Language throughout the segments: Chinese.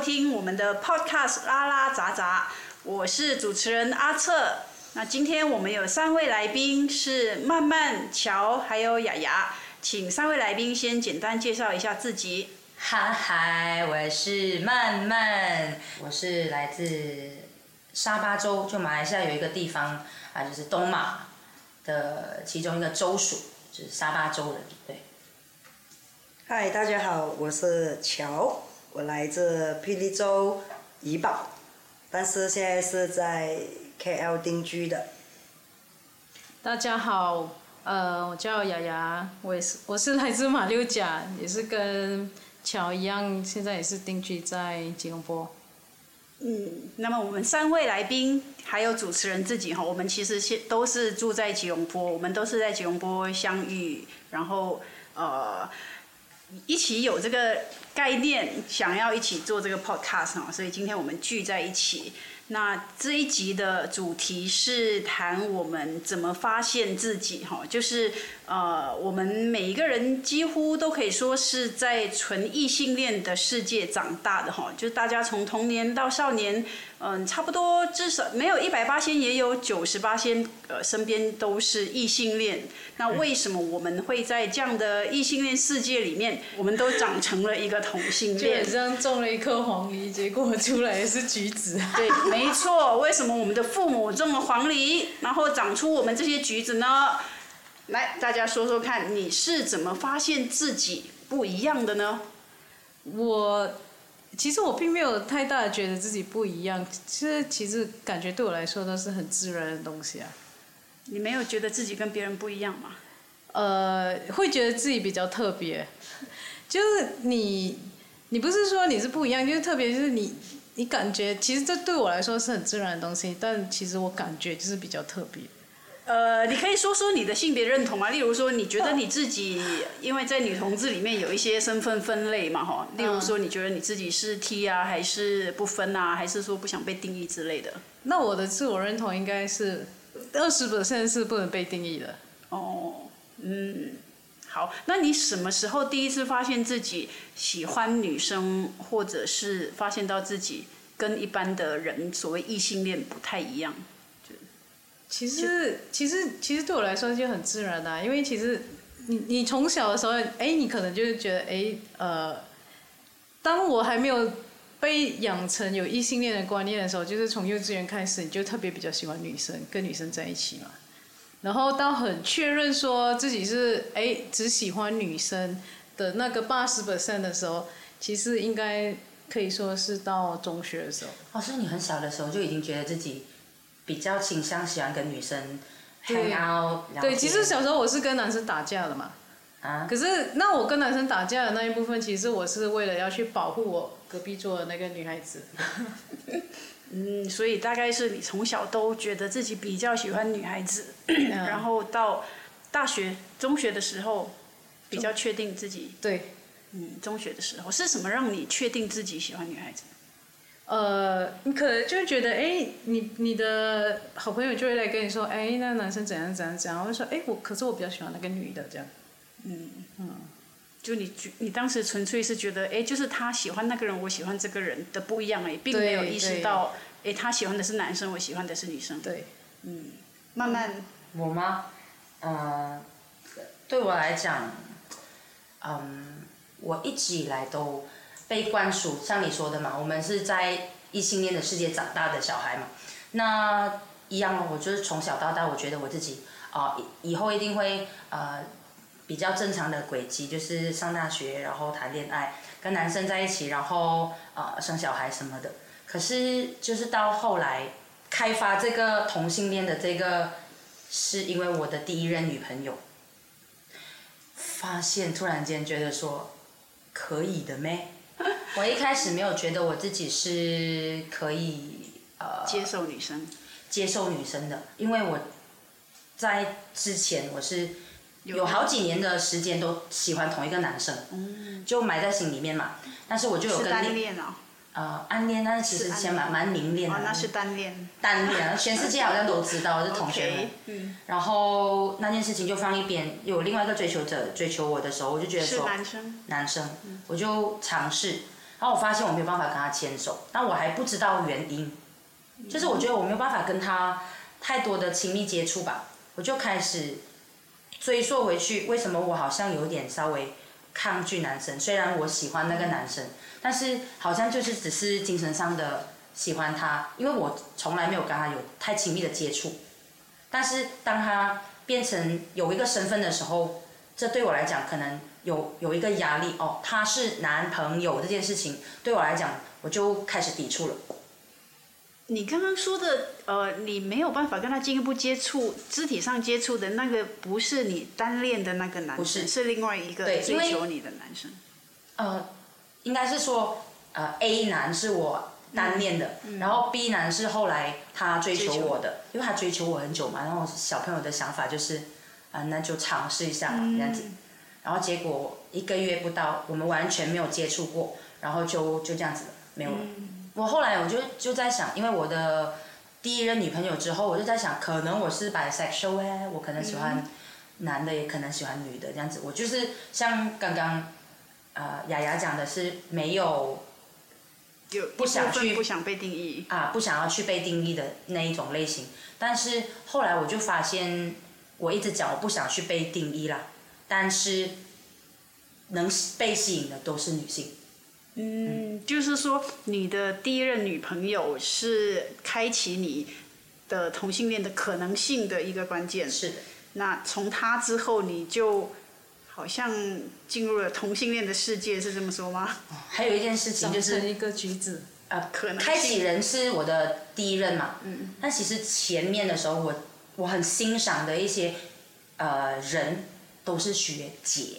听我们的 Podcast 拉拉杂杂，我是主持人阿策。那今天我们有三位来宾是曼曼、乔还有雅雅，请三位来宾先简单介绍一下自己。嗨嗨，我是曼曼，我是来自沙巴州，就马来西亚有一个地方啊，就是东马的其中一个州属，就是沙巴州人，对。嗨，大家好，我是乔，我来自霹雳州怡保，但是现在是在 KL 定居的。大家好，呃，我叫雅雅，我也是，我是来自马六甲，也是跟乔一样，现在也是定居在吉隆坡。嗯，那么我们三位来宾还有主持人自己哈，我们其实现都是住在吉隆坡，我们都是在吉隆坡相遇，然后呃。一起有这个概念，想要一起做这个 podcast，所以今天我们聚在一起。那这一集的主题是谈我们怎么发现自己哈，就是呃，我们每一个人几乎都可以说是在纯异性恋的世界长大的哈，就是大家从童年到少年。嗯，差不多至少没有一百八仙，也有九十八仙，呃，身边都是异性恋。那为什么我们会在这样的异性恋世界里面，我们都长成了一个同性恋？就像种了一颗黄梨，结果出来是橘子。对，没错。为什么我们的父母种了黄梨，然后长出我们这些橘子呢？来，大家说说看，你是怎么发现自己不一样的呢？我。其实我并没有太大的觉得自己不一样，其实其实感觉对我来说都是很自然的东西啊。你没有觉得自己跟别人不一样吗？呃，会觉得自己比较特别，就是你，你不是说你是不一样，就是特别，就是你，你感觉其实这对我来说是很自然的东西，但其实我感觉就是比较特别。呃，你可以说说你的性别认同啊？例如说，你觉得你自己，因为在女同志里面有一些身份分类嘛，哈。例如说，你觉得你自己是 T 啊，还是不分啊，还是说不想被定义之类的？那我的自我认同应该是二十 percent 是不能被定义的。哦，嗯，好。那你什么时候第一次发现自己喜欢女生，或者是发现到自己跟一般的人所谓异性恋不太一样？其实，其实，其实对我来说就很自然的，因为其实你你从小的时候，哎，你可能就是觉得，哎，呃，当我还没有被养成有异性恋的观念的时候，就是从幼稚园开始，你就特别比较喜欢女生，跟女生在一起嘛。然后到很确认说自己是哎只喜欢女生的那个八十 percent 的时候，其实应该可以说是到中学的时候。哦，所以你很小的时候就已经觉得自己。比较倾向喜欢跟女生 hang out，对，其实小时候我是跟男生打架的嘛。啊。可是那我跟男生打架的那一部分，其实我是为了要去保护我隔壁桌的那个女孩子。嗯，所以大概是你从小都觉得自己比较喜欢女孩子，然后到大学、中学的时候比较确定自己。对。嗯，中学的时候是什么让你确定自己喜欢女孩子？呃，你可能就会觉得，哎，你你的好朋友就会来跟你说，哎，那男生怎样怎样怎样，我就说，哎，我可是我比较喜欢那个女的，这样。嗯嗯，就你你当时纯粹是觉得，哎，就是他喜欢那个人，我喜欢这个人的不一样，哎，并没有意识到，哎，他喜欢的是男生，我喜欢的是女生。对，嗯，慢慢。我吗？呃，对我来讲，嗯，我一直以来都。被灌输像你说的嘛，我们是在异性恋的世界长大的小孩嘛，那一样我就是从小到大，我觉得我自己啊，以后一定会呃比较正常的轨迹，就是上大学，然后谈恋爱，跟男生在一起，然后呃生小孩什么的。可是就是到后来开发这个同性恋的这个，是因为我的第一任女朋友，发现突然间觉得说可以的咩？我一开始没有觉得我自己是可以呃接受女生，接受女生的，因为我在之前我是有好几年的时间都喜欢同一个男生，就埋在心里面嘛。但是我就有跟单恋哦。呃，暗恋，但是其实先蛮蛮明恋的。哦，那是单恋。单恋，全世界好像都知道是同学们。嗯。然后那件事情就放一边，有另外一个追求者追求我的时候，我就觉得说。男生。男生，我就尝试。然后我发现我没有办法跟他牵手，但我还不知道原因，就是我觉得我没有办法跟他太多的亲密接触吧，我就开始追溯回去，为什么我好像有点稍微抗拒男生，虽然我喜欢那个男生，但是好像就是只是精神上的喜欢他，因为我从来没有跟他有太亲密的接触，但是当他变成有一个身份的时候，这对我来讲可能有有一个压力哦，他是男朋友这件事情对我来讲，我就开始抵触了。你刚刚说的，呃，你没有办法跟他进一步接触，肢体上接触的那个，不是你单恋的那个男生，不是是另外一个追求你的男生。呃，应该是说，呃，A 男是我单恋的，然后 B 男是后来他追求我的，因为他追求我很久嘛，然后小朋友的想法就是，啊、那就尝试一下吧，这样子。然后结果一个月不到，我们完全没有接触过，然后就就这样子了，没有了。我后来我就就在想，因为我的第一任女朋友之后，我就在想，可能我是 bisexual 哎，我可能喜欢男的，也可能喜欢女的，这样子。我就是像刚刚呃雅雅讲的是没有有不想去不想被定义。啊不想要去被定义的那一种类型，但是后来我就发现，我一直讲我不想去被定义啦，但是能被吸引的都是女性。嗯，就是说你的第一任女朋友是开启你的同性恋的可能性的一个关键。是的，那从她之后，你就好像进入了同性恋的世界，是这么说吗？还有一件事情就是成一个橘子。呃，可能开启人是我的第一任嘛，嗯，但其实前面的时候我我很欣赏的一些呃人都是学姐，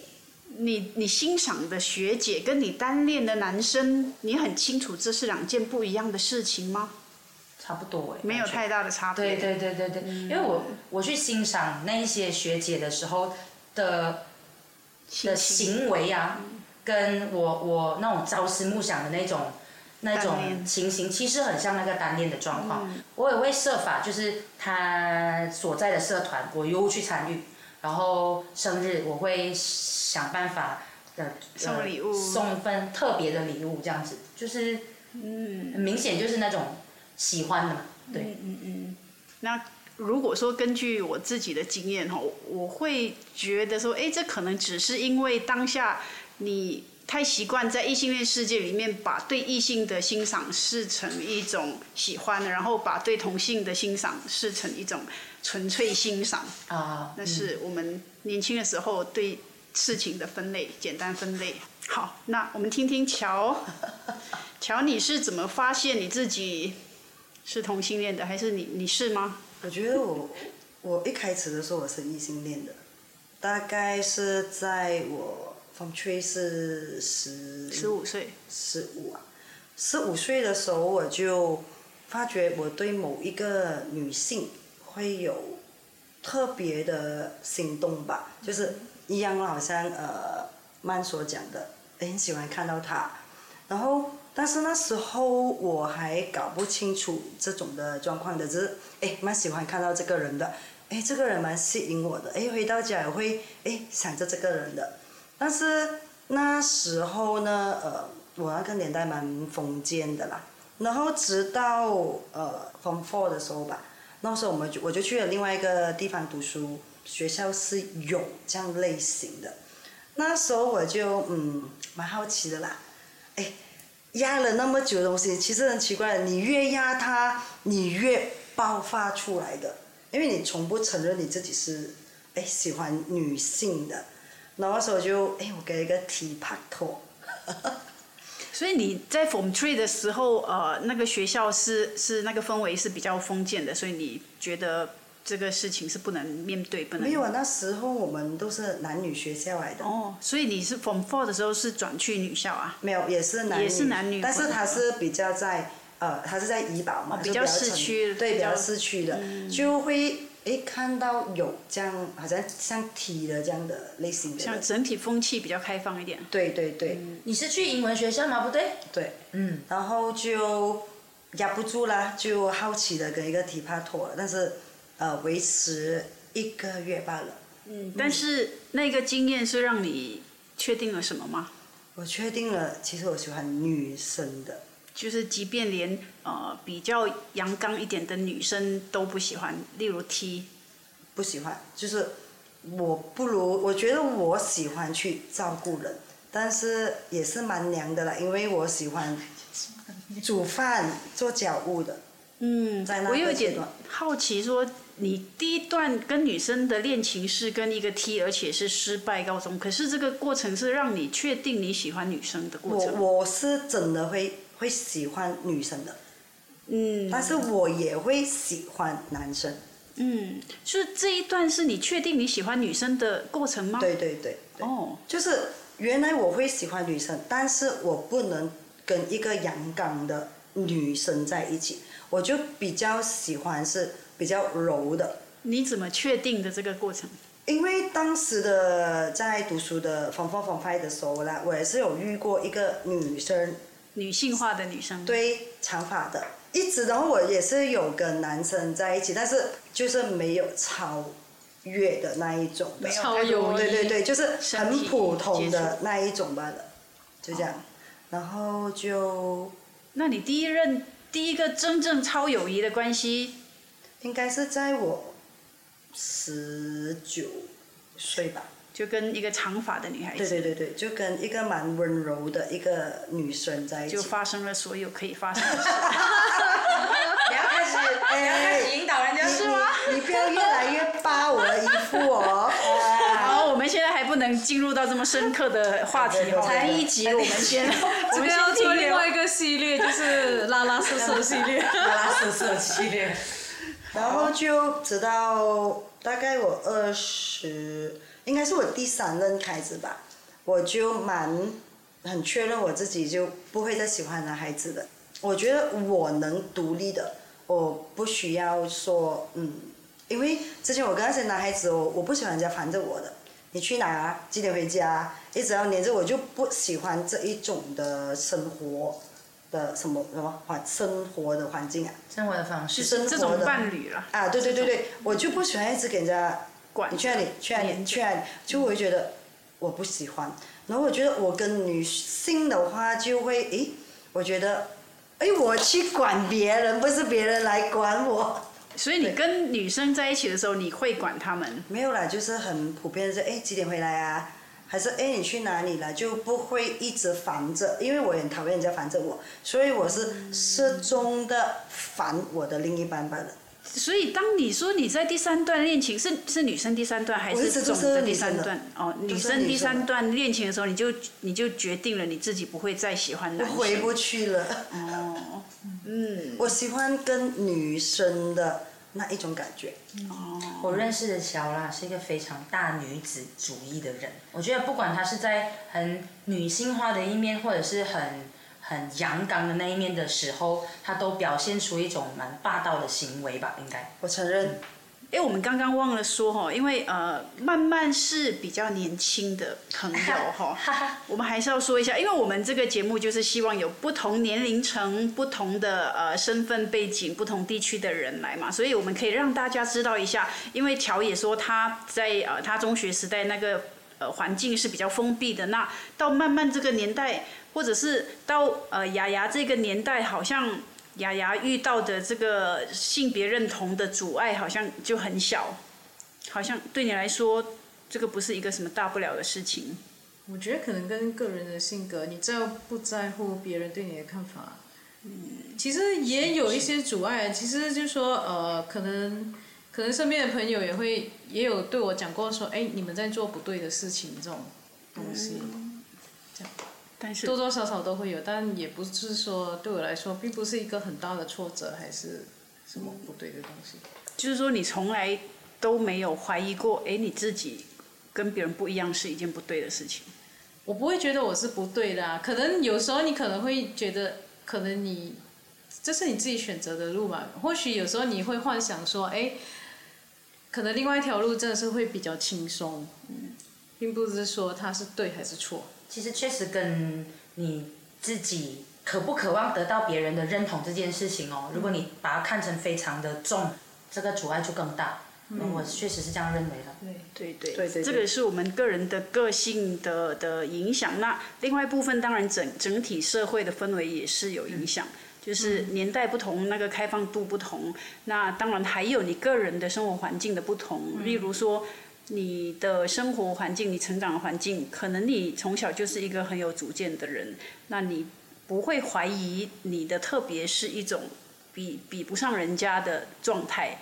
你你欣赏的学姐跟你单恋的男生，你很清楚这是两件不一样的事情吗？差不多哎，没有太大的差别。对对对对对，因为我我去欣赏那一些学姐的时候的的行为啊，跟我我那种朝思暮想的那种那种情形，其实很像那个单恋的状况。我也会设法，就是他所在的社团，我又去参与，然后生日我会想办法的送礼物送份特别的礼物，这样子就是嗯，很明显就是那种喜欢的嘛，对嗯嗯。那如果说根据我自己的经验哈，我会觉得说，哎，这可能只是因为当下你太习惯在异性恋世界里面，把对异性的欣赏视成一种喜欢，然后把对同性的欣赏视成一种纯粹欣赏。啊，那是我们年轻的时候对事情的分类，简单分类。好，那我们听听乔，乔，你是怎么发现你自己是同性恋的，还是你你是吗？我觉得我我一开始的时候我是异性恋的，大概是在我 Form Three 是十十五岁，十五啊，十五岁的时候我就发觉我对某一个女性会有特别的心动吧，就是一样好像呃曼所讲的，很喜欢看到他，然后但是那时候我还搞不清楚这种的状况的，只是诶蛮喜欢看到这个人的，诶这个人蛮吸引我的，诶回到家也会诶想着这个人的，但是那时候呢，呃，我那个年代蛮封建的啦。然后直到呃 Form Four 的时候吧，那时候我们就我就去了另外一个地方读书，学校是有这样类型的。那时候我就嗯蛮好奇的啦，哎，压了那么久的东西，其实很奇怪，你越压它，你越爆发出来的，因为你从不承认你自己是哎喜欢女性的。然后那时候就哎，我给一个提帕托，所以你在 Form Three 的时候，呃，那个学校是是那个氛围是比较封建的，所以你觉得这个事情是不能面对，不能没有啊，那时候我们都是男女学校来的。哦，所以你是 Form Four 的时候是转去女校啊？没有，也是男女，也是男女但是他是比较在呃，他是在怡保嘛，哦比较市区对，比较嗯比较市区的，就会诶看到有这样好像像 T 的这样的类型的像，整体风气比较开放一点。对对对、你是去英文学校吗？不对，对，嗯，然后就压不住啦，就好奇的跟一个提帕妥了，但是呃维持一个月罢了。嗯，但是那个经验是让你确定了什么吗？我确定了，其实我喜欢女生的。就是即便连呃比较阳刚一点的女生都不喜欢，例如 T，不喜欢，就是我不如，我觉得我喜欢去照顾人，但是也是蛮娘的啦，因为我喜欢煮饭、做家务的。嗯在那我有点好奇说。你第一段跟女生的恋情是跟一个 T，而且是失败告终。可是这个过程是让你确定你喜欢女生的过我程。我是真的会会喜欢女生的，嗯，但是我也会喜欢男生。嗯，就是这一段是你确定你喜欢女生的过程吗？。对对对对，哦，就是原来我会喜欢女生，但是我不能跟一个阳刚的女生在一起，我就比较喜欢是比较柔的。你怎么确定的这个过程？因为当时的在读书的 Form Four Form Five 的时候啦，我也是有遇过一个女生，女性化的女生。。对长发的，一直然后我也是有跟男生在一起，但是就是没有超越的那一种的，没有超太多友谊对对对，就是很普通的那一种罢了，就这样，然后就那你第一任第一个真正超友谊的关系，应该是在我十九岁吧。就跟一个长发的女孩子，对对对对，就跟一个蛮温柔的一个女生在一起。就发生了所有可以发生的事。你要开始，你要开始引导人家是吗？你不要越来越扒我的衣服哦。好，我们现在还不能进入到这么深刻的话题哈，对对对才一集，我们先，我们这个要做另外一个系列，就是拉拉色色系列。拉拉色色系列。然后就直到大概我二十，应该是我第三任开始吧，我就蛮很确认我自己就不会再喜欢男孩子的。我觉得我能独立的，我不需要说嗯，因为之前我跟那些男孩子，我我不喜欢人家烦着我的。你去哪？几点回家？一直要黏着我，就不喜欢这一种的生活的什么什么环生活的环境啊。生活的方式。生活的这种伴侣了，啊，对对对对，我就不喜欢一直给人家管你去哪里去哪里去哪里，就我会觉得我不喜欢。然后我觉得我跟女性的话就会，诶，我觉得，诶，我去管别人，不是别人来管我。所以你跟女生在一起的时候，你会管他们，没有啦，就是很普遍的是，诶，几点回来啊？还是诶，你去哪里了？就不会一直烦着，因为我也很讨厌人家烦着我，所以我是适中的烦我的另一半罢了。所以当你说你在第三段恋情是是女生第三段还是总的第女生的三段？哦，女生第三段恋情的时候，你就你就决定了你自己不会再喜欢男生。回不去了。哦，嗯，我喜欢跟女生的那一种感觉。哦我认识的乔拉是一个非常大女子主义的人。我觉得不管她是在很女性化的一面，或者是很很阳刚的那一面的时候，他都表现出一种蛮霸道的行为吧，应该。我承认，哎，我们刚刚忘了说哈，因为呃，曼曼是比较年轻的朋友 哈，我们还是要说一下，因为我们这个节目就是希望有不同年龄层、不同的呃身份背景、不同地区的人来嘛，所以我们可以让大家知道一下。因为乔也说他在呃他中学时代那个呃环境是比较封闭的，那到慢慢这个年代，或者是到呃雅雅这个年代，好像。雅雅遇到的这个性别认同的阻碍好像就很小，好像对你来说，这个不是一个什么大不了的事情。我觉得可能跟个人的性格，你在不在乎别人对你的看法，嗯，其实也有一些阻碍。其实就说呃，可能可能身边的朋友也会也有对我讲过说，哎，你们在做不对的事情这种东西，这样但是多多少少都会有，但也不是说对我来说，并不是一个很大的挫折，还是什么不对的东西。就是说，你从来都没有怀疑过，哎，你自己跟别人不一样是一件不对的事情。我不会觉得我是不对的、啊，可能有时候你可能会觉得，可能你这是你自己选择的路嘛。或许有时候你会幻想说，哎，可能另外一条路真的是会比较轻松，嗯，并不是说它是对还是错。其实确实跟你自己渴不渴望得到别人的认同这件事情哦，如果你把它看成非常的重，这个阻碍就更大。嗯，我确实是这样认为的。对，对对对对对这个是我们个人的个性的的影响。那另外一部分，当然整整体社会的氛围也是有影响，就是年代不同，那个开放度不同。那当然还有你个人的生活环境的不同，例如说。你的生活环境，你成长的环境，可能你从小就是一个很有主见的人，那你不会怀疑你的特别是一种比比不上人家的状态。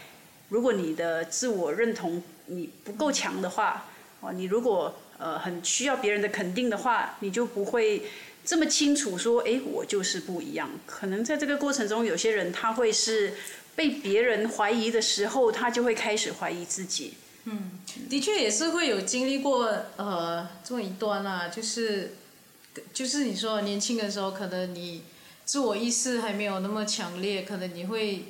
如果你的自我认同你不够强的话，哦，你如果呃很需要别人的肯定的话，你就不会这么清楚说，哎，我就是不一样。可能在这个过程中，有些人他会是被别人怀疑的时候，他就会开始怀疑自己。的确也是会有经历过呃这么一段啦、就是就是你说年轻的时候，可能你自我意识还没有那么强烈，可能你会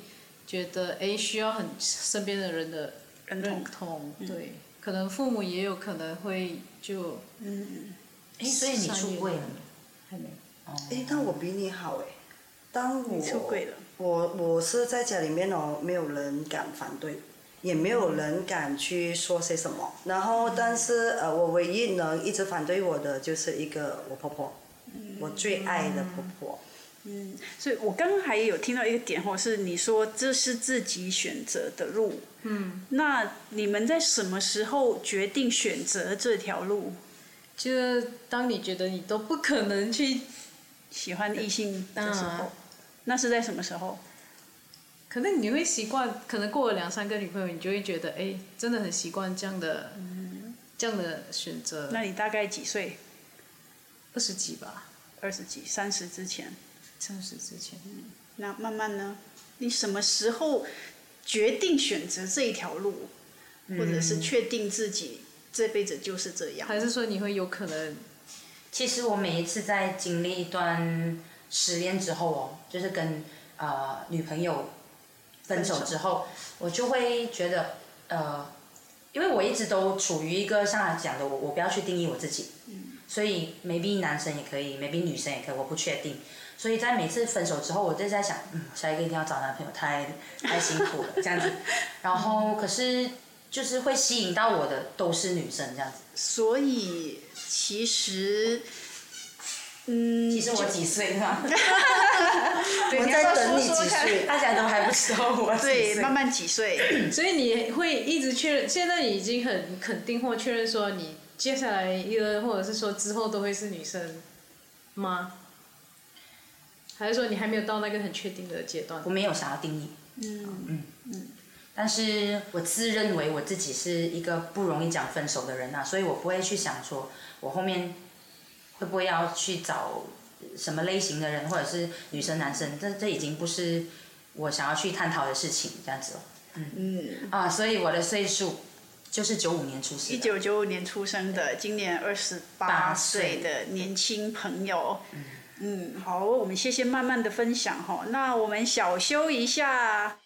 觉得哎需要很身边的人的认认同同，对，可能父母也有可能会就嗯。哎，所以你出轨了没？还没。哎，那我比你好哎。当我出轨了。我我是在家里面哦，没有人敢反对，也没有人敢去说些什么。然后，但是呃，我唯一能一直反对我的就是一个我婆婆，我最爱的婆婆。嗯，所以我刚刚还有听到一个点或，是你说这是自己选择的路。嗯。那你们在什么时候决定选择这条路？就是当你觉得你都不可能去，喜欢异性的时候，嗯那是在什么时候？可能你会习惯，可能过了两三个女朋友，你就会觉得，哎，真的很习惯这样的，这样的选择。那你大概几岁？二十几吧，二十几、三十之前。三十之前。那慢慢呢？你什么时候决定选择这一条路，或者是确定自己这辈子就是这样？还是说你会有可能，其实我每一次在经历一段失恋之后哦，就是跟呃女朋友分手之后，我就会觉得呃，因为我一直都处于一个像他讲的，我我不要去定义我自己，所以 maybe 男生也可以，maybe 女生也可以，我不确定。所以在每次分手之后，我就在想，嗯，下一个一定要找男朋友，太太辛苦了这样子。然后可是就是会吸引到我的都是女生这样子。所以其实，嗯，其实我几岁呢？我们在等你几岁？大家都还不知道我几对，慢慢几岁？所以你会一直确认，现在已经很肯定或确认说你接下来一个或者是说之后都会是女生吗？还是说你还没有到那个很确定的阶段我？没有想要定义，嗯，但是我自认为我自己是一个不容易讲分手的人呐、所以我不会去想说我后面会不会要去找什么类型的人，或者是女生男生，这这已经不是我想要去探讨的事情，这样子哦。嗯，啊，所以我的岁数就是九五年出生。一九九五年出生的，今年二十八八岁岁的年轻朋友。嗯，好，我们谢谢慢慢的分享哈。那我们小休一下。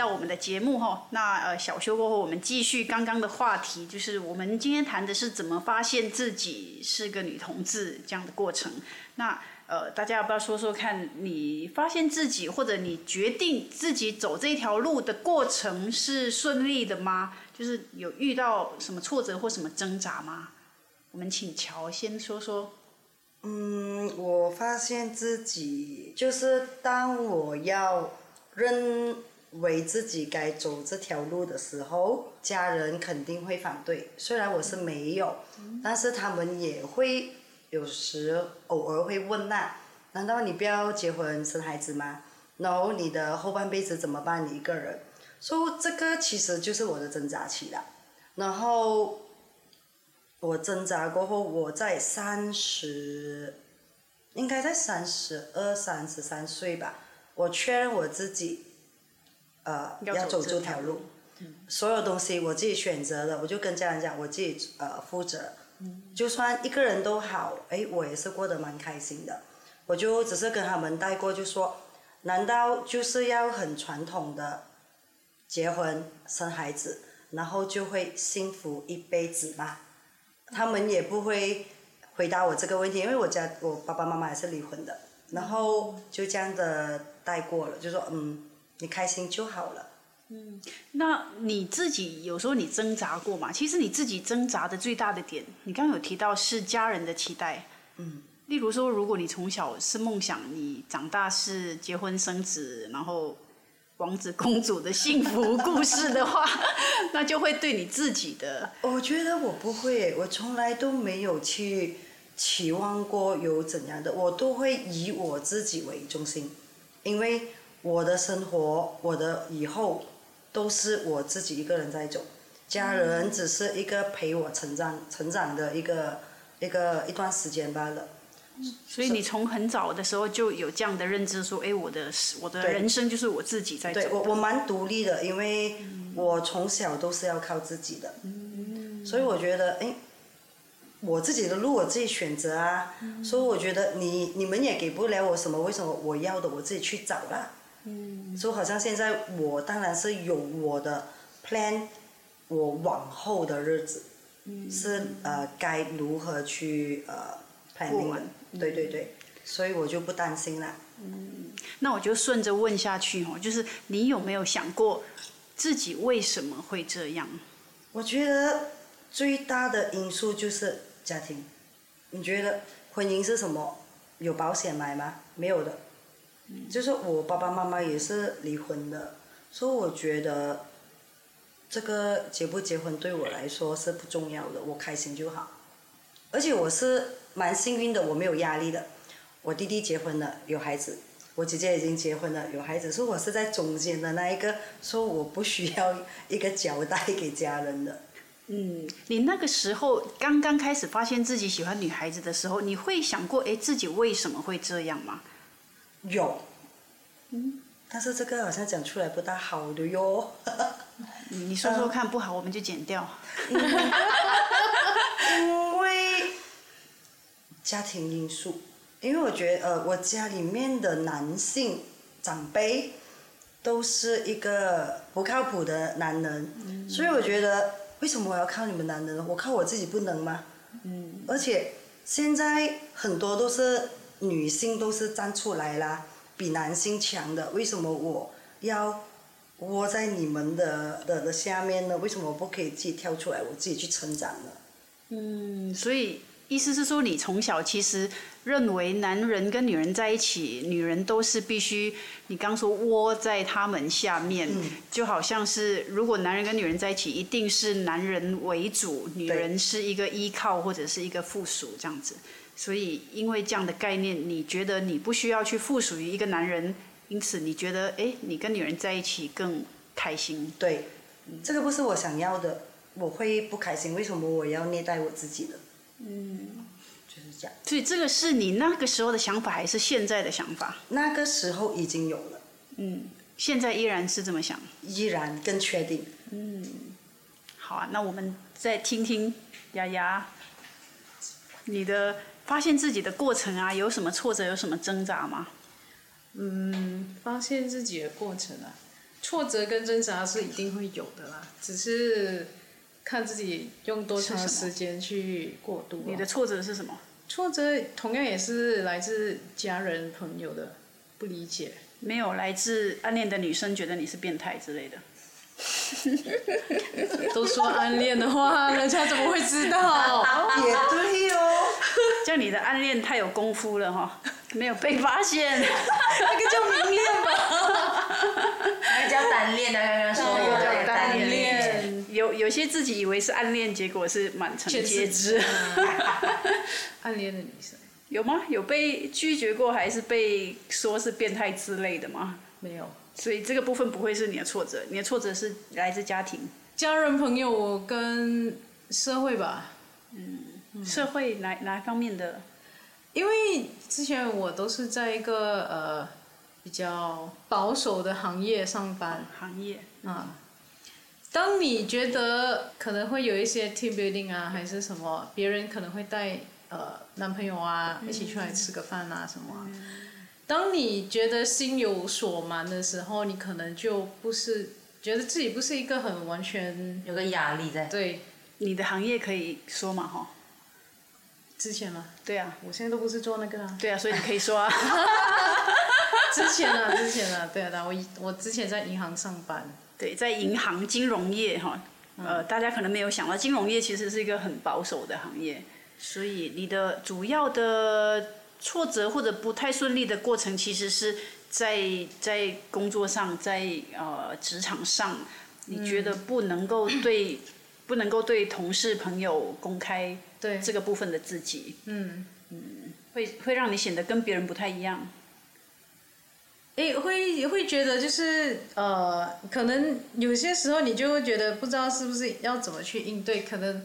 到我们的节目哈。那呃，小休过后，我们继续刚刚的话题，就是我们今天谈的是怎么发现自己是个女同志这样的过程。那呃，大家要不要说说看，你发现自己或者你决定自己走这条路的过程是顺利的吗？就是有遇到什么挫折或什么挣扎吗？我们请乔先说说。嗯，我发现自己就是当我要认为自己该走这条路的时候，家人肯定会反对。虽然我是没有，但是他们也会有时偶尔会问那，难道你不要结婚生孩子吗？然后你的后半辈子怎么办？你一个人，所以这个其实就是我的挣扎期了。然后我挣扎过后，我在三十，应该在三十二、三十三岁吧，我确认我自己，呃，要要走走这条路。所有东西我自己选择的，我就跟家人讲，我自己呃负责。就算一个人都好，哎，我也是过得蛮开心的。我就只是跟他们带过，就说，难道就是要很传统的结婚生孩子，然后就会幸福一辈子吗。他们也不会回答我这个问题，因为我家我爸爸妈妈也是离婚的，然后就这样的带过了，就说嗯，你开心就好了。嗯那你自己有时候你挣扎过吗？其实你自己挣扎的最大的点，你刚刚有提到是家人的期待。嗯。例如说，如果你从小是梦想，你长大是结婚生子，然后王子公主的幸福故事的话，那就会对你自己的我觉得我不会，我从来都没有去期望过有怎样的，我都会以我自己为中心，因为我的生活，我的以后都是我自己一个人在走，家人只是一个陪我成长、成长的一个一个一段时间罢了。所以你从很早的时候就有这样的认知，说，哎，我的我的人生就是我自己在走。对我。我蛮独立的，因为我从小都是要靠自己的，所以我觉得哎，我自己的路我自己选择啊，所以我觉得你你们也给不了我什么，为什么我要的我自己去找啦？所以好像现在我当然是有我的 plan，我往后的日子是呃该如何去呃 planning 的，对对对，所以我就不担心啦。那我就顺着问下去哦，就是你有没有想过自己为什么会这样？我觉得最大的因素就是家庭。你觉得婚姻是什么？有保险买吗？没有的。就是我爸爸妈妈也是离婚的，所以我觉得这个结不结婚对我来说是不重要的，我开心就好。而且我是蛮幸运的，我没有压力的。我弟弟结婚了，有孩子；我姐姐已经结婚了，有孩子，所以我是在中间的那一个，说我不需要一个交代给家人的。嗯，你那个时候刚刚开始发现自己喜欢女孩子的时候，你会想过，哎，自己为什么会这样吗？有，嗯但是这个好像讲出来不大好的哟。你 你说说看，不好我们就剪掉。因为家庭因素，因为我觉得呃，我家里面的男性长辈都是一个不靠谱的男人，所以我觉得为什么我要靠你们男人呢？我靠我自己不能吗？嗯。而且现在很多都是女性都是站出来啦，比男性强的，为什么我要？窝在你们的的的下面呢？为什么我不可以自己跳出来，我自己去成长呢？嗯，所以意思是说，你从小其实认为男人跟女人在一起，女人都是必须，你刚说窝在他们下面，就好像是如果男人跟女人在一起，一定是男人为主，女人是一个依靠或者是一个附属这样子。所以因为这样的概念，你觉得你不需要去附属于一个男人，因此你觉得哎，你跟女人在一起更开心。对，这个不是我想要的，我会不开心。为什么我要虐待我自己呢？嗯，就是这样。所以这个是你那个时候的想法，还是现在的想法？那个时候已经有了，嗯，现在依然是这么想。依然更确定。嗯好啊，那我们再听听雅雅，你的发现自己的过程啊，有什么挫折，有什么挣扎吗？嗯，发现自己的过程啊，挫折跟挣扎是一定会有的啦，只是看自己用多长时间去过渡咯。你的挫折是什么？挫折同样也是来自家人朋友的不理解。没有来自暗恋的女生觉得你是变态之类的。都说暗恋的话，人家怎么会知道？也对哦，这样你的暗恋太有功夫了哈，没有被发现。那个叫明恋吧。那个叫单恋啊，刚刚说哦的叫单恋。有有些自己以为是暗恋，结果是满城皆知。暗恋的女生有吗？有被拒绝过，还是被说是变态之类的吗？没有。所以这个部分不会是你的挫折，你的挫折是来自家庭、家人、朋友跟社会吧，社会哪哪方面的？因为之前我都是在一个呃比较保守的行业上班行业？啊。当你觉得可能会有一些 team building 啊，还是什么，别人可能会带呃男朋友啊一起出来吃个饭啊什么啊当你觉得心有所瞒的时候，你可能就不是觉得自己不是一个很完全有个压力在。对你的行业可以说嘛哈？之前嘛，对啊，我现在都不是做那个啊，对啊，所以你可以说啊。之前啊，之前啊，对啊，对啊我我之前在银行上班，对，在银行金融业哈，呃，大家可能没有想到，金融业其实是一个很保守的行业，所以你的主要的挫折或者不太顺利的过程，其实是在在工作上，在呃职场上，你觉得不能够对、不能够对同事朋友公开对，这个部分的自己，嗯嗯，会会让你显得跟别人不太一样。诶，会会觉得就是呃，可能有些时候你就会觉得不知道是不是要怎么去应对，可能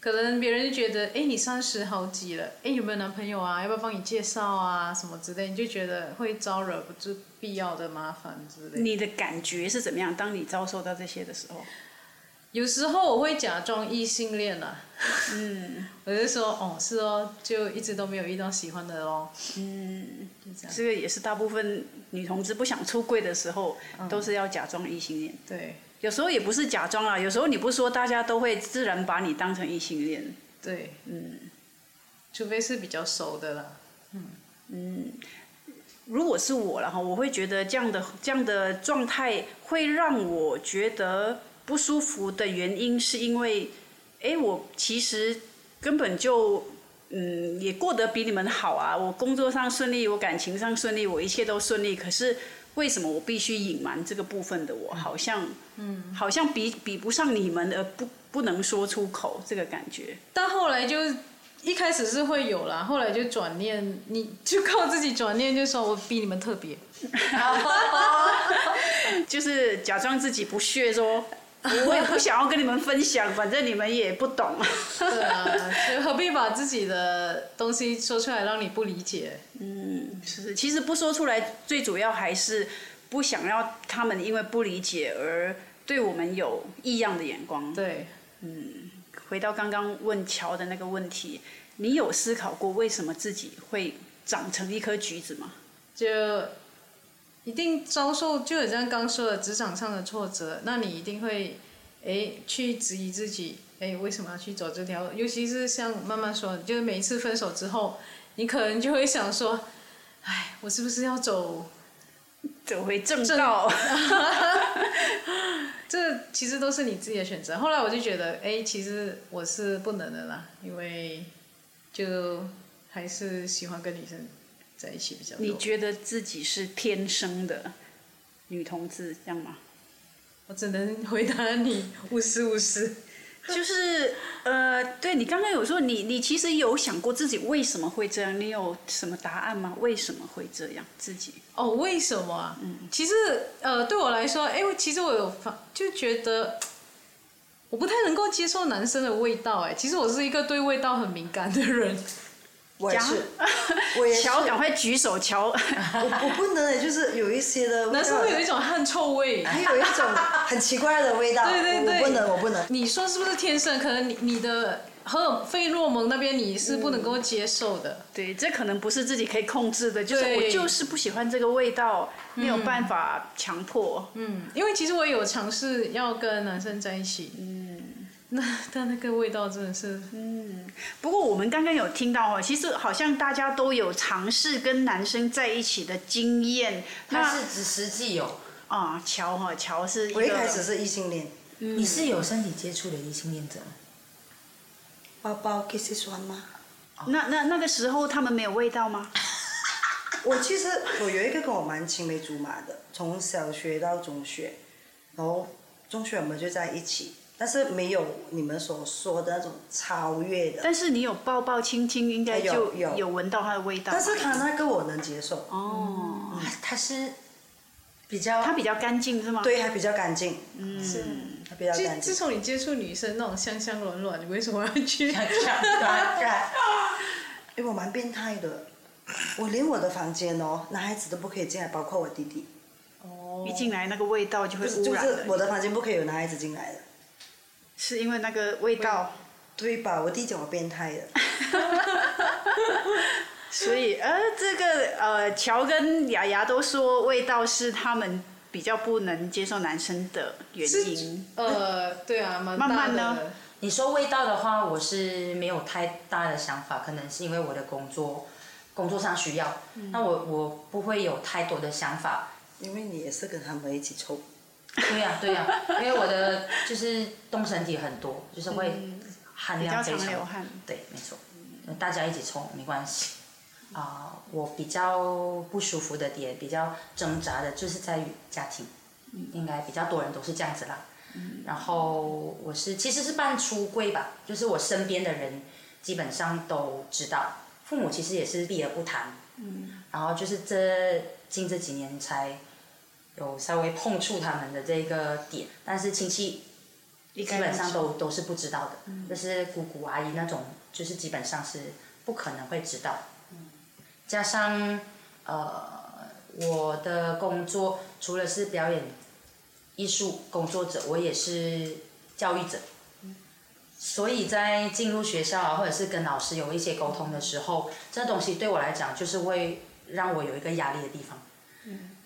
可能别人就觉得，诶，你三十好几了，诶，有没有男朋友啊？要不要帮你介绍啊？什么之类，你就觉得会招惹不住必要的麻烦之类的。你的感觉是怎么样？当你遭受到这些的时候，有时候我会假装异性恋啊，嗯 我就说哦是哦，就一直都没有遇到喜欢的咯，嗯。就这样。这个也是大部分女同志不想出柜的时候，都是要假装异性恋。对有时候也不是假装啊，有时候你不说，大家都会自然把你当成异性恋。对，嗯除非是比较熟的啦。嗯，如果是我了哈，我会觉得这样的这样的状态会让我觉得不舒服的原因，是因为，哎，我其实根本就。嗯，也过得比你们好啊！我工作上顺利，我感情上顺利，我一切都顺利。可是为什么我必须隐瞒这个部分的我？好像，嗯，好像比比不上你们，而不不能说出口这个感觉。但后来就一开始是会有啦，后来就转念，你就靠自己转念，就说我比你们特别。就是假装自己不屑说，我也不想要跟你们分享，反正你们也不懂。对啊，就何必把自己的东西说出来让你不理解？嗯，是，其实不说出来，最主要还是不想要他们因为不理解而对我们有异样的眼光。对，嗯回到刚刚问乔的那个问题，你有思考过为什么自己会长成一颗橘子吗？就一定遭受，就好像刚说的职场上的挫折，那你一定会，哎，去质疑自己，哎，为什么要去走这条路？尤其是像慢慢说，就是每一次分手之后，你可能就会想说，哎，我是不是要走？走回正道。这其实都是你自己的选择。后来我就觉得，哎，其实我是不能的啦，因为就还是喜欢跟女生在一起比较多。你觉得自己是天生的女同志，这样吗？我只能回答你五十五十。就是呃，对你刚刚有说你你其实有想过自己为什么会这样？你有什么答案吗？为什么会这样？自己哦，为什么啊？嗯，其实呃，对我来说，哎，其实我有发就觉得我不太能够接受男生的味道，哎，其实我是一个对味道很敏感的人。我也是，我也是。乔，赶快举手，乔。我我不能，就是有一些的味道男生会有一种汗臭味，还有一种很奇怪的味道。对对对，我不能，我不能。你说是不是天生？可能你你的荷尔费洛蒙那边你是不能够接受的。对，这可能不是自己可以控制的，就是我就是不喜欢这个味道，没有办法强迫。嗯，因为其实我有尝试要跟男生在一起，嗯，那但那个味道真的是，嗯不过我们刚刚有听到哦，其实好像大家都有尝试跟男生在一起的经验。他那是指实际有，啊，乔哈，乔是一我一开始是异性恋，你是有身体接触的异性恋者吗？包包 kisses one 吗？那那那个时候他们没有味道吗？我其实我有一个跟我蛮青梅竹马的，从小学到中学，然后中学我们就在一起，但是没有你们所说的那种超越的。但是你有抱抱亲亲，应该就有有闻到它的味道。但是他那个我能接受，哦，他是比较它比较干净是吗？对，还比较干净，是。还比较干净。自从你接触女生那种香香软软，你为什么要去？哎，我蛮变态的，我连我的房间哦，男孩子都不可以进来，包括我弟弟。哦一进来那个味道就会污染我的房间不可以有男孩子进来的，是因为那个味道，对吧？我弟讲我变态的。所以呃，这个呃，乔跟雅雅都说味道是他们比较不能接受男生的原因？呃，对啊，蛮慢慢的呢你说味道的话，我是没有太大的想法，可能是因为我的工作工作上需要，那我我不会有太多的想法。因为你也是跟他们一起抽，对呀、对呀、因为我的就是动身体很多，就是会含量非常常流汗。对，没错，大家一起冲没关系。啊、我比较不舒服的点，比较挣扎的，就是在于家庭，应该比较多人都是这样子啦。然后我是其实是半出柜吧，就是我身边的人基本上都知道，父母其实也是避而不谈。然后就是这近这几年才有稍微碰触他们的这个点，但是亲戚基本上都都是不知道的，就是姑姑阿姨那种，就是基本上是不可能会知道。加上呃，我的工作除了是表演艺术工作者，我也是教育者，所以在进入学校啊，或者是跟老师有一些沟通的时候，这东西对我来讲就是会让我有一个压力的地方。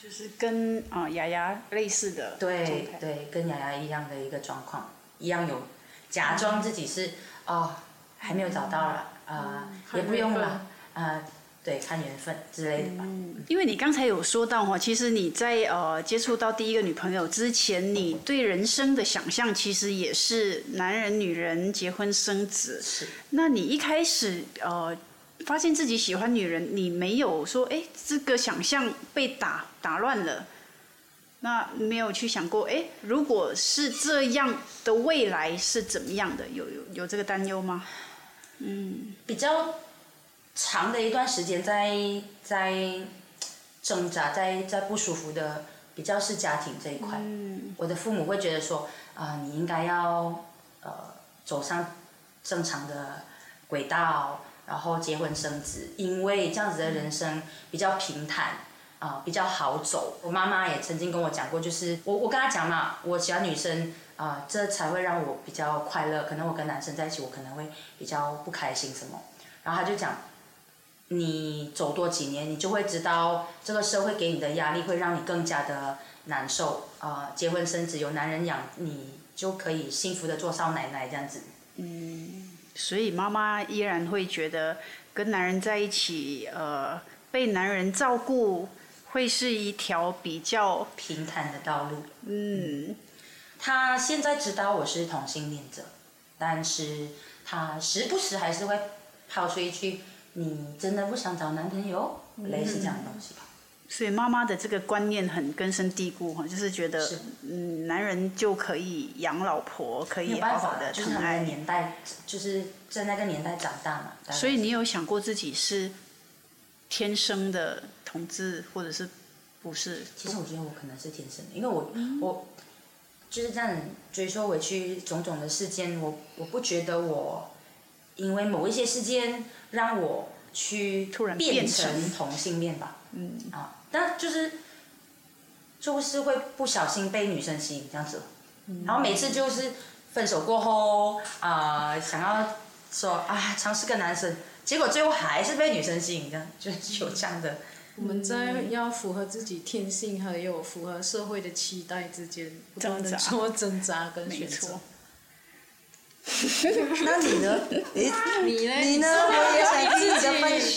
就是跟啊、雅雅类似的对对，跟雅雅一样的一个状况，一样有假装自己是哦还没有找到了啊、也不用了啊、对，看缘分之类的吧。嗯因为你刚才有说到哈，其实你在呃接触到第一个女朋友之前，你对人生的想象其实也是男人、女人结婚生子。是。那你一开始呃发现自己喜欢女人，你没有说哎这个想象被打打乱了，那没有去想过哎如果是这样的未来是怎么样的？有有有这个担忧吗？嗯比较长的一段时间在在挣扎，在在不舒服的，比较是家庭这一块。我的父母会觉得说，啊、你应该要呃走上正常的轨道，然后结婚生子，因为这样子的人生比较平坦。啊、比较好走。我妈妈也曾经跟我讲过，就是我我跟她讲嘛，我喜欢女生啊、这才会让我比较快乐。可能我跟男生在一起，我可能会比较不开心什么。然后她就讲，你走多几年，你就会知道这个社会给你的压力会让你更加的难受。啊、结婚生子有男人养，你就可以幸福的做少奶奶这样子。嗯所以妈妈依然会觉得跟男人在一起，呃，被男人照顾会是一条比较平坦的道路。嗯他现在知道我是同性恋者，但是他时不时还是会抛出一句：“你真的不想找男朋友？”类似这样的东西吧。所以妈妈的这个观念很根深蒂固哈，就是觉得是嗯，男人就可以养老婆，可以好好的疼爱。年代，就是在那个年代长大嘛。所以你有想过自己是天生的同志，或者是不是？其实我觉得我可能是天生的，因为我、嗯我就是这样追溯回去种种的事件，我我不觉得我因为某一些事件让我去突然变成同性恋吧。嗯啊，但就是就是会不小心被女生吸引这样子，嗯然后每次就是分手过后啊、想要说啊尝试个男生，结果最后还是被女生吸引，这样就是有这样的。我们在要符合自己天性，还有符合社会的期待之间，不断挣扎的做挣扎跟选择。。那你呢？你你呢？你呢？我也想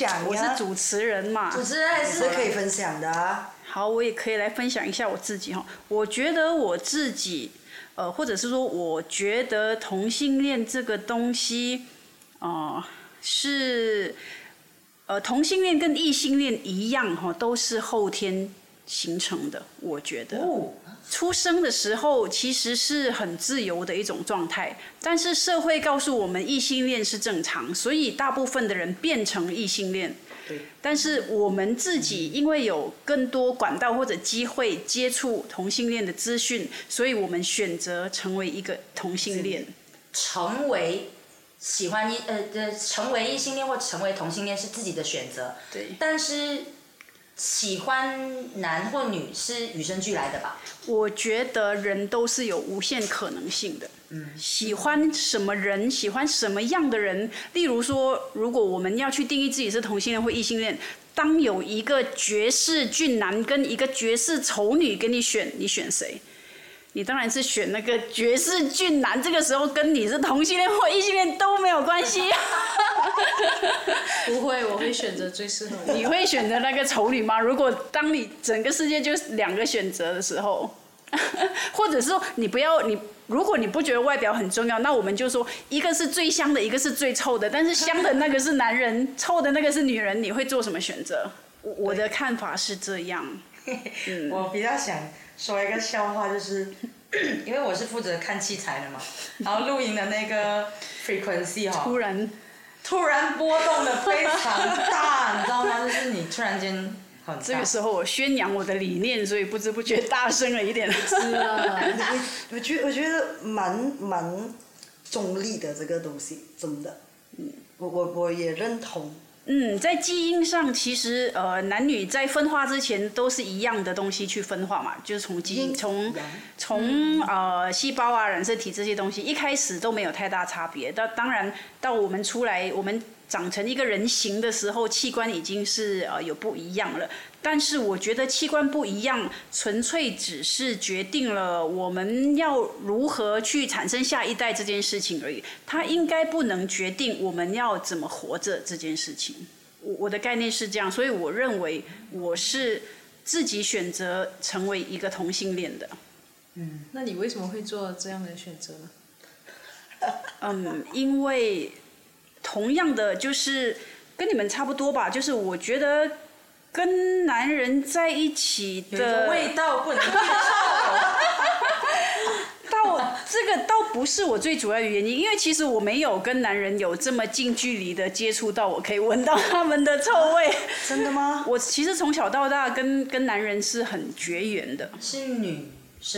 享我是。主持人嘛，主持人还是是可以分享的啊。好，我也可以来分享一下我自己哈。我觉得我自己，呃，或者是说，我觉得同性恋这个东西，呃，是，呃，同性恋跟异性恋一样哈，都是后天形成的。我觉得，哦，出生的时候其实是很自由的一种状态，但是社会告诉我们异性恋是正常，所以大部分的人变成异性恋。对。但是我们自己因为有更多管道或者机会接触同性恋的资讯，所以我们选择成为一个同性恋。成为喜欢异呃呃成为异性恋或成为同性恋是自己的选择，对，但是喜欢男或女是与生俱来的吧？我觉得人都是有无限可能性的。嗯，喜欢什么人，喜欢什么样的人，例如说，如果我们要去定义自己是同性恋或异性恋，当有一个绝世俊男跟一个绝世丑女给你选，你选谁？你当然是选那个绝世俊男。这个时候跟你是同性恋或异性恋都没有关系。不会，我会选择最适合我。你会选择那个丑女吗？如果当你整个世界就两个选择的时候，或者是说你不要你，如果你不觉得外表很重要，那我们就说一个是最香的，一个是最臭的，但是香的那个是男人，臭的那个是女人，你会做什么选择？我我的看法是这样。我比较想说一个笑话，就是 因为我是负责看器材的嘛，然后录音的那个 frequency 哈、突然突然波动的非常大，你知道吗？就是你突然间。这个时候我宣扬我的理念，所以不知不觉大声了一点。是啊，我觉 我觉得蛮蛮中立的这个东西，真的，嗯，我我我也认同。嗯，在基因上，其实呃，男女在分化之前都是一样的东西去分化嘛，就是从基因、从从呃细胞啊、染色体这些东西，一开始都没有太大差别。到当然到我们出来，我们长成一个人形的时候，器官已经是呃有不一样了。但是我觉得器官不一样，纯粹只是决定了我们要如何去产生下一代这件事情而已。它应该不能决定我们要怎么活着这件事情。我我的概念是这样，所以我认为我是自己选择成为一个同性恋的。嗯那你为什么会做这样的选择呢？嗯，因为同样的就是跟你们差不多吧，就是我觉得跟男人在一起的味道不能接受。倒这个倒不是我最主要的原因，因为其实我没有跟男人有这么近距离的接触到，我可以闻到他们的臭味。真的吗？我其实从小到大跟跟男人是很绝缘的，是女生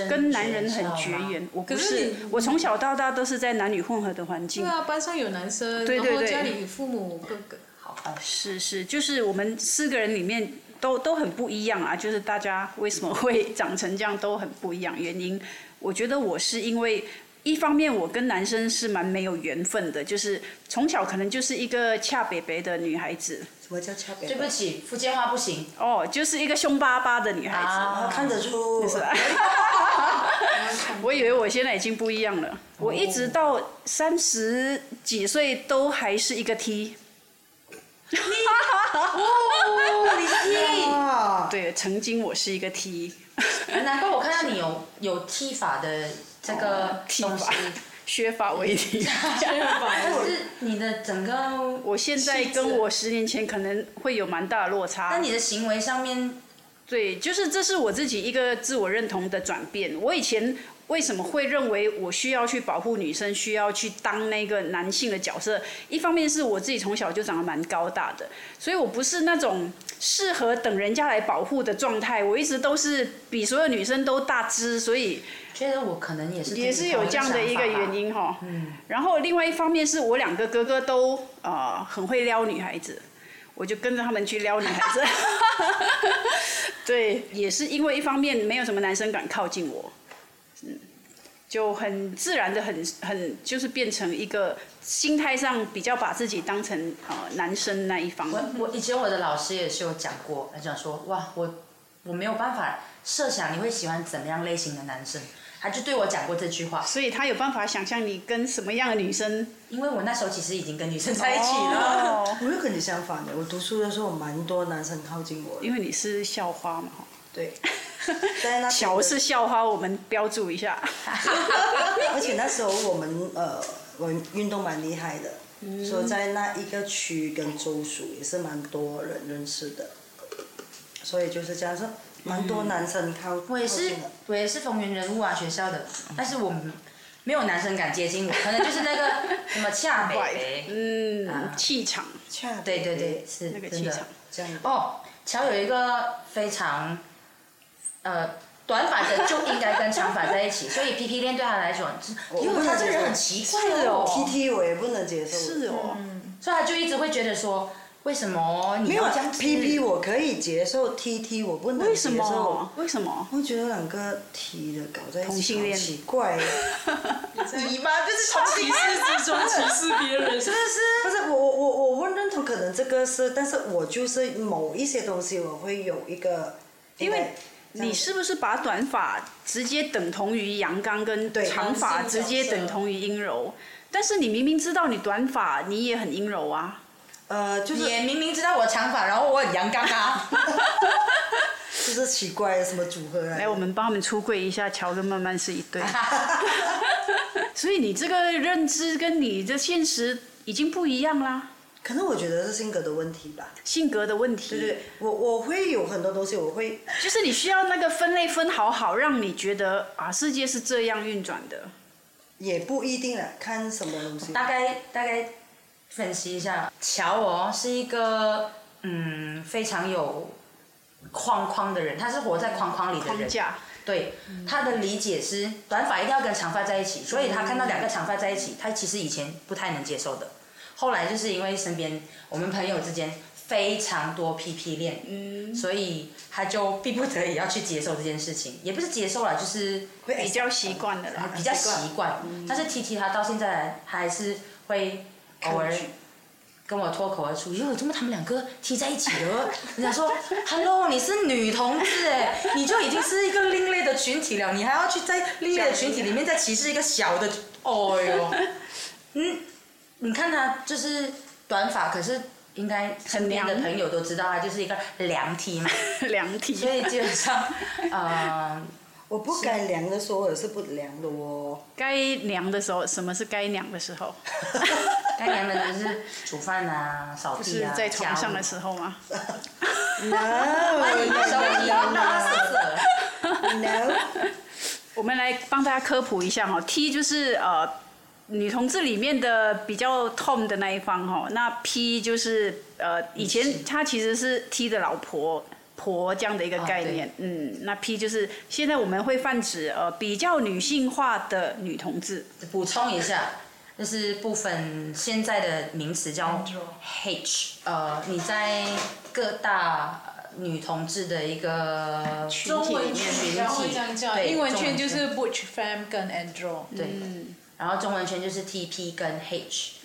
跟男人很绝缘。我不可是是，我从小到大都是在男女混合的环境对。啊，班上有男生，对对对然后家里父母哥哥，好哦是是，就是我们四个人里面都都很不一样啊，就是大家为什么会长成这样都很不一样，原因我觉得我是因为。一方面，我跟男生是蛮没有缘分的，就是从小可能就是一个恰北北的女孩子，什么叫恰北？对不起，福建话不行。哦，就是一个凶巴巴的女孩子。看得出。是吧？我以为我现在已经不一样了，我一直到三十几岁都还是一个 T。哦，你是啊，对，曾经我是一个 T，T，难怪我看到你有有踢法的这个剃东西发。削发为 T。但是你的整个，我现在跟我十年前可能会有蛮大的落差那。你的行为上面，对，就是这是我自己一个自我认同的转变。我以前为什么会认为我需要去保护女生，需要去当那个男性的角色？一方面是我自己从小就长得蛮高大的，所以我不是那种适合等人家来保护的状态。我一直都是比所有女生都大只，所以觉得我可能也是也是有这样的一个原因。因哈。嗯。然后另外一方面是我两个哥哥都呃很会撩女孩子，我就跟着他们去撩女孩子。对，也是因为一方面没有什么男生敢靠近我，嗯，就很自然的很很就是变成一个心态上比较把自己当成呃男生那一方。我我以前我的老师也是有讲过，他讲说哇，我我没有办法设想你会喜欢怎么样类型的男生，他就对我讲过这句话，所以他有办法想象你跟什么样的女生因为我那时候其实已经跟女生在一起了。哦我又跟你相反的，我读书的时候蛮多男生靠近我。因为你是校花嘛，哈。对，在那桥是校花，我们标注一下。而且那时候我们呃，我运动蛮厉害的，嗯。所以在那一个区跟州属也是蛮多人认识的，所以就是这样说，蛮多男生靠。我也是我也是风云人物啊，学校的，但是我们没有男生敢接近我，可能就是那个 什么恰北北，嗯啊，气场，恰对对对，是那个气场。这样。哦，乔有一个非常，呃，短发的就应该跟长发在一起，所以 P P 恋对他来说，因为他这个人很奇怪哦 T T 我也不能接受。是哦，所以他就一直会觉得说，为什么你没有要这样 P P 我可以接受，T T 我不能接受为什么受。？为什么？我觉得两个 T 的搞在一起同性恋好奇怪。你吗？就是从歧视之中 歧视别人，是不是？不是我我我我会认同，可能这个是，但是我就是某一些东西我会有一个，因为你是不是把短发直接等同于阳刚，跟对长发直接等同于阴柔？但是你明明知道你短发，你也很阴柔啊。呃就是也明明知道我长发，然后我很阳刚啊。就是奇怪的什么组合来来，我们帮他们出柜一下，乔跟曼曼是一对。所以你这个认知跟你的现实已经不一样啦，可能我觉得是性格的问题吧。性格的问题。对对对，我我会有很多东西，我会就是你需要那个分类分好好，让你觉得啊，世界是这样运转的。也不一定了，看什么东西。大概大概分析一下，乔哦是一个嗯非常有框框的人，他是活在框框里的人。框架，对，他的理解是短发一定要跟长发在一起，所以他看到两个长发在一起，他其实以前不太能接受的。后来就是因为身边我们朋友之间非常多 PP 恋，嗯，所以他就逼不得已要去接受这件事情，也不是接受了，就是会比较习惯的啦。比较习惯。但是 T T 他到现在他还是会偶尔跟我脱口而出，哟，怎么他们两个踢在一起了？人家说，Hello，你是女同志哎，你就已经是一个另类的群体了，你还要去在另类的群体里面再歧视一个小的，哦哟，嗯，你看他就是短发，可是应该身边的朋友都知道他就是一个凉踢嘛，量体。所以基本上，呃，我不该量的时候也是不量的哦。该凉的时候，什么是该凉的时候？该凉的就是煮饭啊、扫地啊、是在床上的候。时候吗？No 手机拉色色。no，我们来帮大家科普一下哈，T 就是呃女同志里面的比较痛的那一方哈，那 P 就是呃以前她其实是 T 的老婆。婆这样的一个啊概念，嗯，那 P 就是现在我们会泛指呃比较女性化的女同志，补充一下，就是部分现在的名词叫 H，呃，你在各大呃女同志的一个中文群体圈比较会这样叫，对英文圈就是 butch fam 跟 andro。对，然后中文圈就是 TP 跟 H。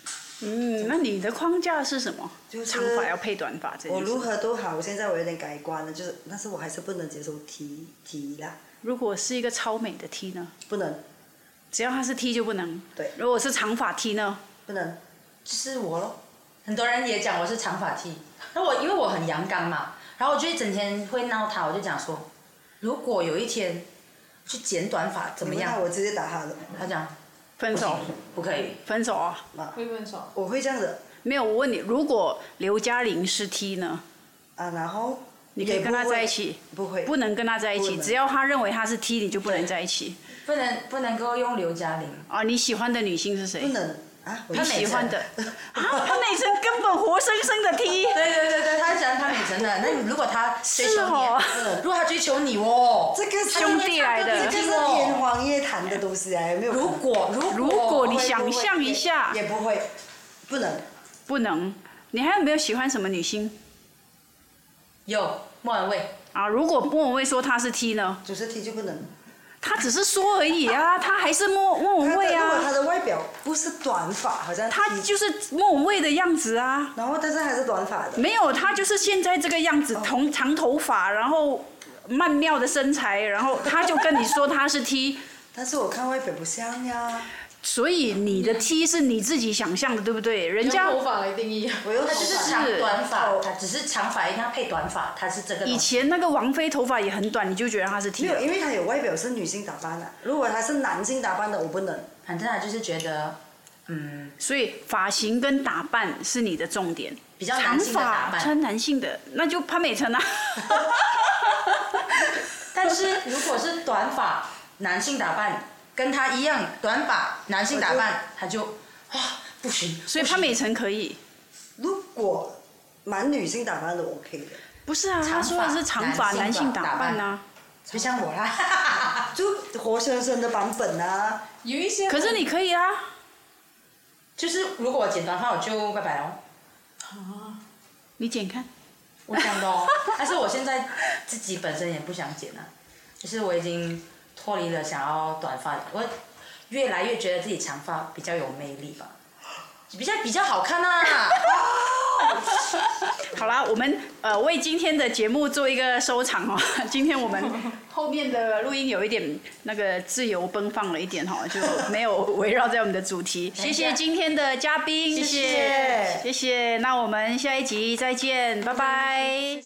嗯，那你的框架是什么？就是长发要配短发。我如何都好，现在我有点改观了，就是，但是我还是不能接受 T T 啦，如果是一个超美的 T 呢？不能，只要他是 T 就不能。对如果是长发 T 呢？不能。就是我咯。很多人也讲我是长发 T，那我因为我很阳刚嘛，然后我就一整天会闹他，我就讲说，如果有一天去剪短发怎么样那？我直接打他了。他讲分手，不可以，分手啊！会分手。我会这样子没有，我问你，如果刘嘉玲是 T 呢？啊，然后你可以跟他在一起，不会，不能跟他在一起。只要他认为他是 T，你就不能在一起。不能不能够用刘嘉玲。啊，你喜欢的女性是谁不？能啊，我你潘美辰喜欢的 啊，潘美辰根本活生生的 T。对对对对，他喜欢潘美辰的。那你如果他追求你，如果他追求你哦，这个兄弟来的这个是天方夜谭的东西啊，有没有？如果如果如果你想象一下，也不会，不能。不能。你还有没有喜欢什么女星有莫文蔚，啊？如果莫文蔚说她是 T 呢？就是 T 就不能。她只是说而已啊，他还是莫莫文蔚他的如果他啊，的外表不是短发，好像他就是莫文蔚的样子啊。然后但是还是短发的。没有，他就是现在这个样子，同长头发，然后曼妙的身材，然后他就跟你说他是 T，但是我看外表不像呀，所以你的 T 是你自己想象的，对不对？人用家头发来定义。我用他就是头发长是短发，他只是长发一定要配短发，他是这个。以前那个王菲头发也很短，你就觉得她是 T 没有，因为他有外表是女性打扮的，如果他是男性打扮的，我不能。反正他就是觉得，嗯，所以发型跟打扮是你的重点。比较长男性的打扮。发穿男性的，那就潘美辰啊。但是如果是短发男性打扮，跟他一样短发男性打扮，他就哇不行。所以潘美辰可以。如果蛮女性打扮的 OK 的，不是啊，他说的是长发男男性性打打扮扮啊。就像我啦，就活生生的版本啊。有一些。可是你可以啊。就是如果我剪短发，我就拜拜喽。你剪看。我想的哦，但是我现在自己本身也不想剪啊，就是我已经脱离了想要短发，我越来越觉得自己长发比较有魅力吧，比较比较好看啊。好啦，我们呃为今天的节目做一个收场哦。今天我们后面的录音有一点那个自由奔放了一点哈，就没有围绕在我们的主题。谢谢今天的嘉宾，谢谢谢谢。那我们下一集再见，拜拜。